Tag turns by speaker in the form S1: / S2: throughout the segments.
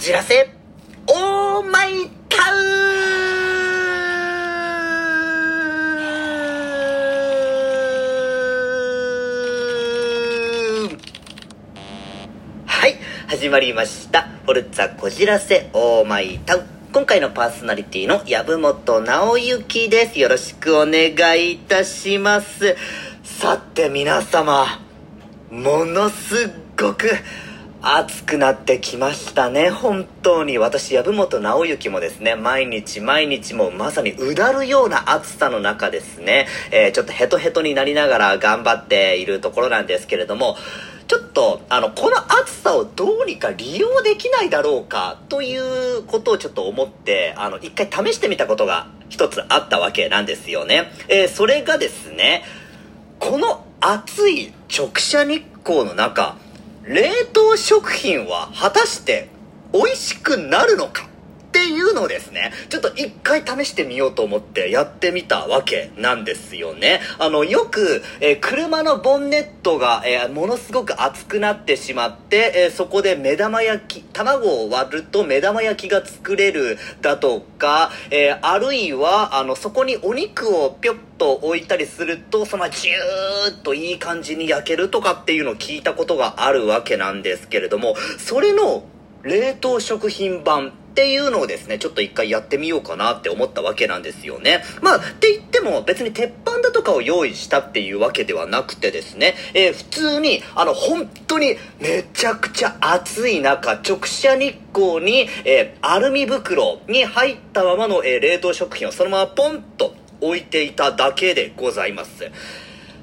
S1: じらせ。オーマイタウンはい始まりました「フォルツァこじらせオーマイタウン」今回のパーソナリティの籔本直之です。よろしくお願いいたします。さて皆様ものすごく暑くなってきましたね。本当に。私籔本直之もですね毎日毎日もうまさにうだるような暑さの中ですね、えーちょっとヘトヘトになりながら頑張っているところなんですけれどもちょっとあのこの暑さをどうにか利用できないだろうかということをちょっと思ってあの一回試してみたことが一つあったわけなんですよね、えーそれがですねこの暑い直射日光の中冷凍食品は果たして美味しくなるのか？っていうのをですねちょっと一回試してみようと思ってやってみたわけなんですよね。あのよく、えー車のボンネットが、えーものすごく熱くなってしまって、えーそこで目玉焼き卵を割ると目玉焼きが作れるだとか、えあるいはあのそこにお肉をぴょっと置いたりするとそのジューッといい感じに焼けるとかっていうのを聞いたことがあるわけなんですけれどもそれの冷凍食品版っていうのをですね、ちょっと一回やってみようかなって思ったわけなんですよね。まあ、って言っても別に鉄板だとかを用意したっていうわけではなくてですね、えー普通に、あの、本当にめちゃくちゃ暑い中、直射日光に、えーアルミ袋に入ったままの、えー冷凍食品をそのままポンと置いていただけでございます。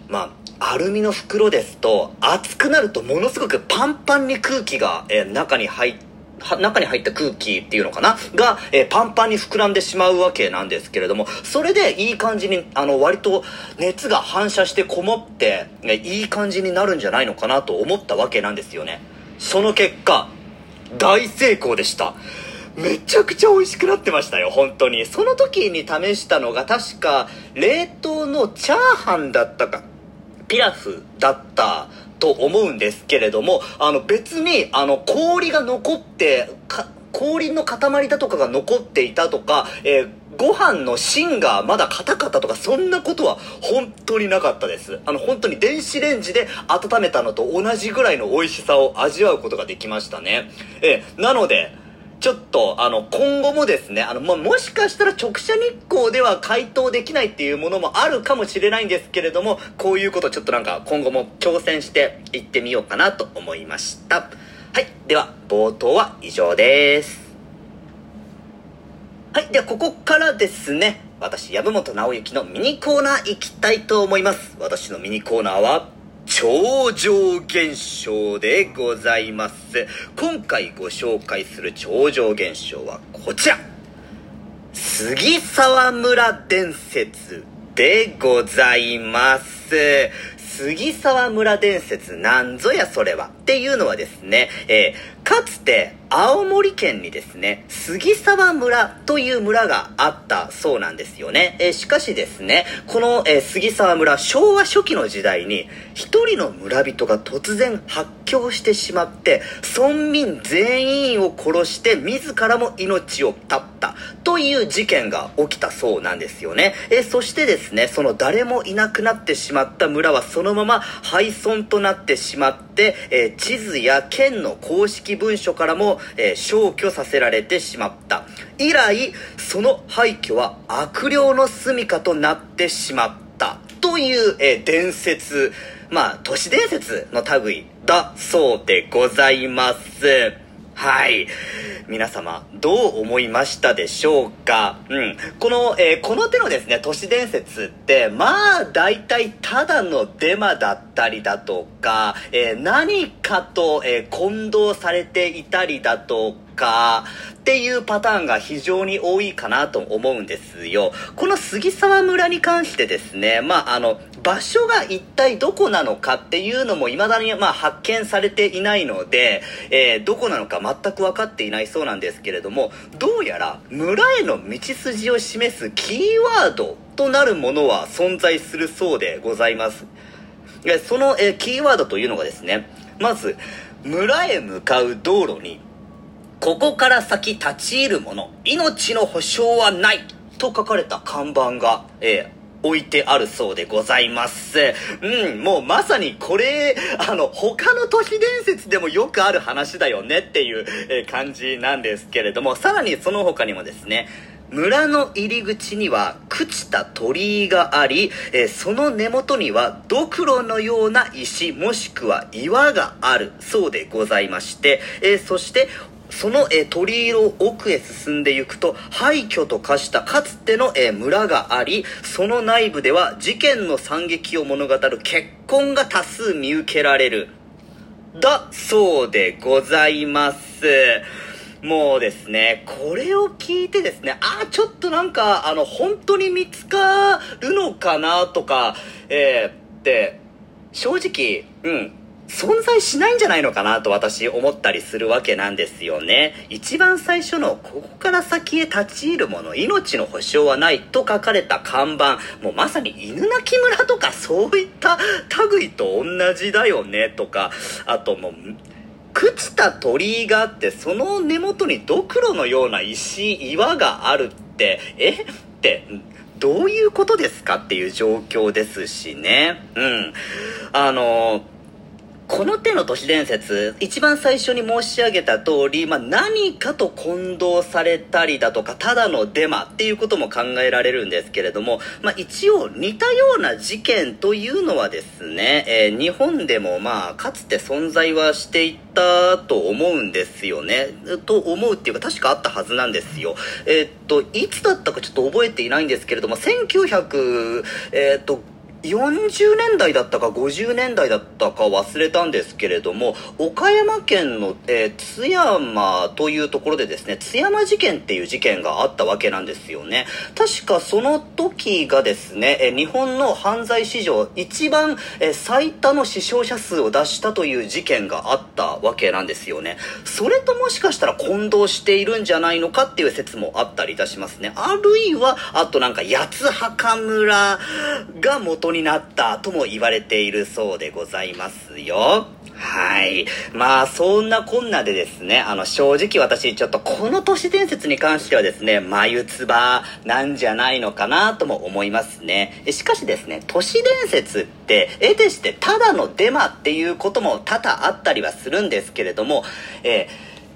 S1: まあ、アルミの袋ですと、熱くなるとものすごくパンパンに空気が、えー中に入っは中に入った空気っていうのかな？が、えーパンパンに膨らんでしまうわけなんですけれども、それでいい感じに、あの、割と熱が反射してこもって、ねいい感じになるんじゃないのかなと思ったわけなんですよね。その結果、大成功でした。めちゃくちゃ美味しくなってましたよ、本当に。その時に試したのが確か、冷凍のチャーハンだったか、ピラフだったと思うんですけれども、あの別に、あの氷が残って、氷の塊だとかが残っていたとか、えーご飯の芯がまだ硬かったとか、そんなことは本当になかったです。あの本当に電子レンジで温めたのと同じぐらいの美味しさを味わうことができましたね。えーなので、ちょっと、あの、今後もですね、あの、まあ、もしかしたら直射日光では解凍できないっていうものもあるかもしれないんですけれども、こういうことちょっとなんか今後も挑戦していってみようかなと思いました。はい。では、冒頭は以上です。はい。では、ここからですね、私、籔本直之のミニコーナー行きたいと思います。私のミニコーナーは、超常現象でございます。今回ご紹介する超常現象はこちら。杉沢村伝説でございます。杉沢村伝説なんぞやそれはっていうのはですね、えーかつて青森県にですね、杉沢村という村があったそうなんですよね。えーしかしですね、この、えー杉沢村、昭和初期の時代に一人の村人が突然発狂してしまって、村民全員を殺して自らも命を絶ったという事件が起きたそうなんですよね。えーそしてですね、その誰もいなくなってしまった村はそのまま廃村となってしまって、えー地図や県の公式文書からも、えー消去させられてしまった。以来、その廃墟は悪霊の住処となってしまった。という、えー伝説、まあ、都市伝説の類だそうでございます。はい。皆様、どう思いましたでしょうか？うん。この、えーこの手のですね、都市伝説って、まあ、大体、ただのデマだったりだとか、えー何かと、えー混同されていたりだとか、っていうパターンが非常に多いかなと思うんですよ。この杉沢村に関してですね、まあ、あの、場所が一体どこなのかっていうのも未だにまあ発見されていないので、えーどこなのか全く分かっていないそうなんですけれども、どうやら村への道筋を示すキーワードとなるものは存在するそうでございます。その、えーキーワードというのがですね、まず、村へ向かう道路に、ここから先立ち入るもの、命の保証はないと書かれた看板が、えー置いてあるそうでございます。うん、もうまさにこれ、あの、他の都市伝説でもよくある話だよねっていう、え感じなんですけれども、さらにその他にもですね、村の入り口には朽ちた鳥居があり、えー、その根元にはドクロのような石もしくは岩があるそうでございまして、えー、そしてその、えー、鳥居の奥へ進んでいくと廃墟と化したかつての、えー、村がありその内部では事件の惨劇を物語る結婚が多数見受けられる。だそうでございます。もうですね、これを聞いてですね、ああ、ちょっとなんか、あの、本当に見つかるのかなとか、えー、って、正直、うん、存在しないんじゃないのかなと私思ったりするわけなんですよね。一番最初のここから先へ立ち入るもの、命の保証はないと書かれた看板、もうまさに犬鳴村とかそういった類と同じだよねとか、あともう、朽ちた鳥居があってその根元にドクロのような石岩があるって。え？ってどういうことですかっていう状況ですしね。うん。あのーこの手の都市伝説、一番最初に申し上げた通り、まあ、何かと混同されたりだとか、ただのデマっていうことも考えられるんですけれども、まあ、一応似たような事件というのはですね、えー、日本でもまあ、かつて存在はしていたと思うんですよね。と思うっていうか、確かあったはずなんですよ。えー、っと、いつだったかちょっと覚えていないんですけれども、1900、えー、っと、40年代だったか50年代だったか忘れたんですけれども岡山県の、えー、津山というところでですね津山事件っていう事件があったわけなんですよね。確かその時がですね、えー、日本の犯罪史上一番、えー、最多の死傷者数を出したという事件があったわけなんですよね。それともしかしたら混同しているんじゃないのかっていう説もあったりいたしますね。あるいはあとなんか八つ墓村が元にになったとも言われているそうでございますよ。はい。まあ、そんなこんなでですね、あの、正直私、ちょっとこの都市伝説に関してはですね、眉唾なんじゃないのかなとも思いますね。しかしですね、都市伝説って、絵でしてただのデマっていうことも多々あったりはするんですけれども、え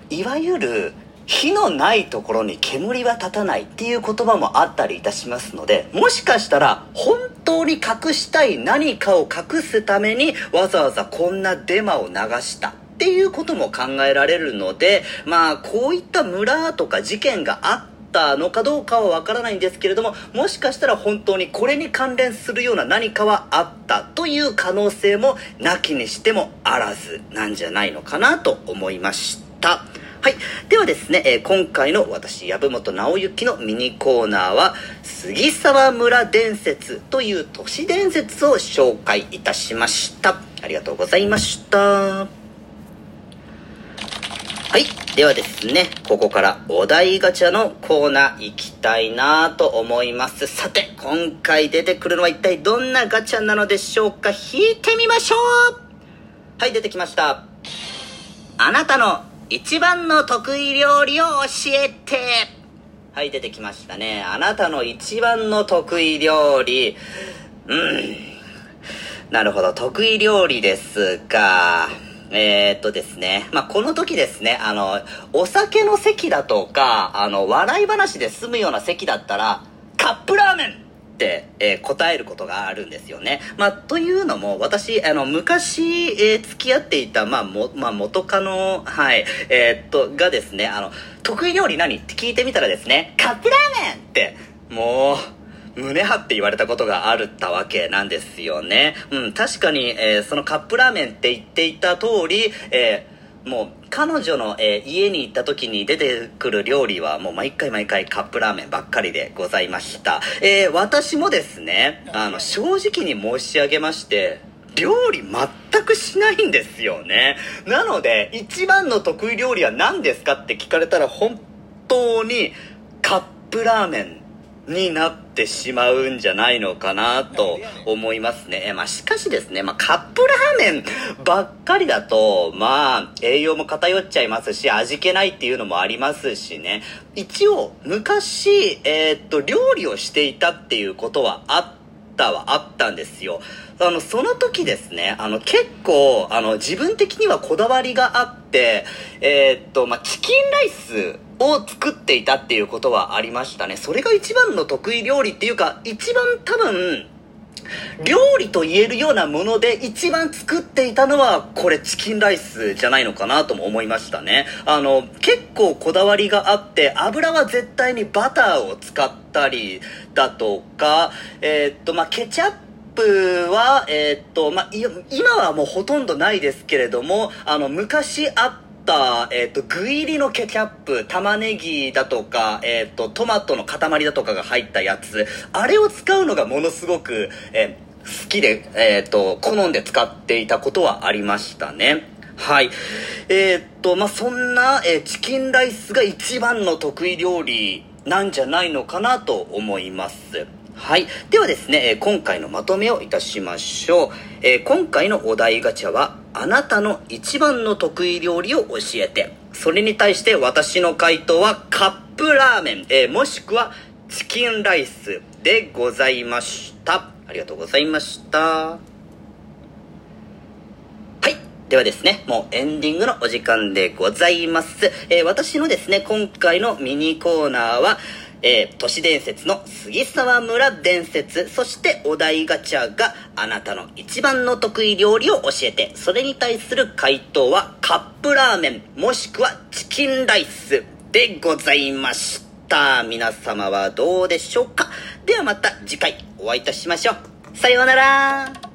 S1: ー、いわゆる、火のないところに煙は立たないっていう言葉もあったりいたしますので、もしかしたら本当に隠したい何かを隠すためにわざわざこんなデマを流したっていうことも考えられるので、まあこういった村とか事件があったのかどうかはわからないんですけれども、もしかしたら本当にこれに関連するような何かはあったという可能性もなきにしてもあらずなんじゃないのかなと思いました。ではですね、えー、今回の私、籔本直之のミニコーナーは、杉沢村伝説という都市伝説を紹介いたしました。ありがとうございました。はい。ではですね、ここからお題ガチャのコーナー行きたいなと思います。さて、今回出てくるのは一体どんなガチャなのでしょうか引いてみましょうはい、出てきました。あなたの一番の得意料理を教えてはい、出てきましたね。あなたの一番の得意料理。うん。なるほど、得意料理ですが、えー、っとですね。まあ、この時ですね、あの、お酒の席だとか、あの、笑い話で済むような席だったら、カップラーメン、えー、答えることがあるんですよね。まあ、というのも、私、あの、昔、えー、付き合っていた、まあ、も、まあ、元カノ、はい、えー、っと、がですね、あの、得意料理何って聞いてみたらですね、カップラーメンって、もう、胸張って言われたことがあるったわけなんですよね。うん、確かに、えー、そのカップラーメンって言っていた通り、えー、もう彼女の、えー、家に行った時に出てくる料理はもう毎回毎回カップラーメンばっかりでございました。えー、私もですね、あの、正直に申し上げまして、料理全くしないんですよね。なので、一番の得意料理は何ですかって聞かれたら本当にカップラーメンになってしまうんじゃないのかなと思いますね。まあ、しかしですね、まあ、カップラーメンばっかりだと、まあ、栄養も偏っちゃいますし、味気ないっていうのもありますしね。一応、昔、えー、っと、料理をしていたっていうことはあったはあったんですよ。あの、その時ですね、あの、結構、あの、自分的にはこだわりがあって、えー、っと、まあ、チキンライスを作っていたっていうことはありましたね。それが一番の得意料理っていうか、一番多分、料理と言えるようなもので一番作っていたのはこれチキンライスじゃないのかなとも思いましたね。あの、結構こだわりがあって油は絶対にバターを使ったりだとか、えー、っと、まあ、ケチャップは、えー、っと、まあ、今はもうほとんどないですけれども、あの、昔あった、えっ、と、具入りのケチャップ、玉ねぎだとか、えっ、と、トマトの塊だとかが入ったやつ、あれを使うのがものすごく、え好きで、えっ、と、好んで使っていたことはありましたね。はい。え、っと、まあ、そんな、え、チキンライスが一番の得意料理なんじゃないのかなと思います。はい。ではですね、今回のまとめをいたしましょう。え、今回のお題ガチャは、あなたの一番の得意料理を教えて。それに対して私の回答はカップラーメン、えー、もしくはチキンライスでございました。ありがとうございました。はい。ではですね、もうエンディングのお時間でございます。えー、私のですね、今回のミニコーナーは、えー、都市伝説の杉沢村伝説、そしてお題ガチャがあなたの一番の得意料理を教えて、それに対する回答はカップラーメン、もしくはチキンライス。でございました。皆様はどうでしょうか。ではまた次回お会いいたしましょう。さようなら。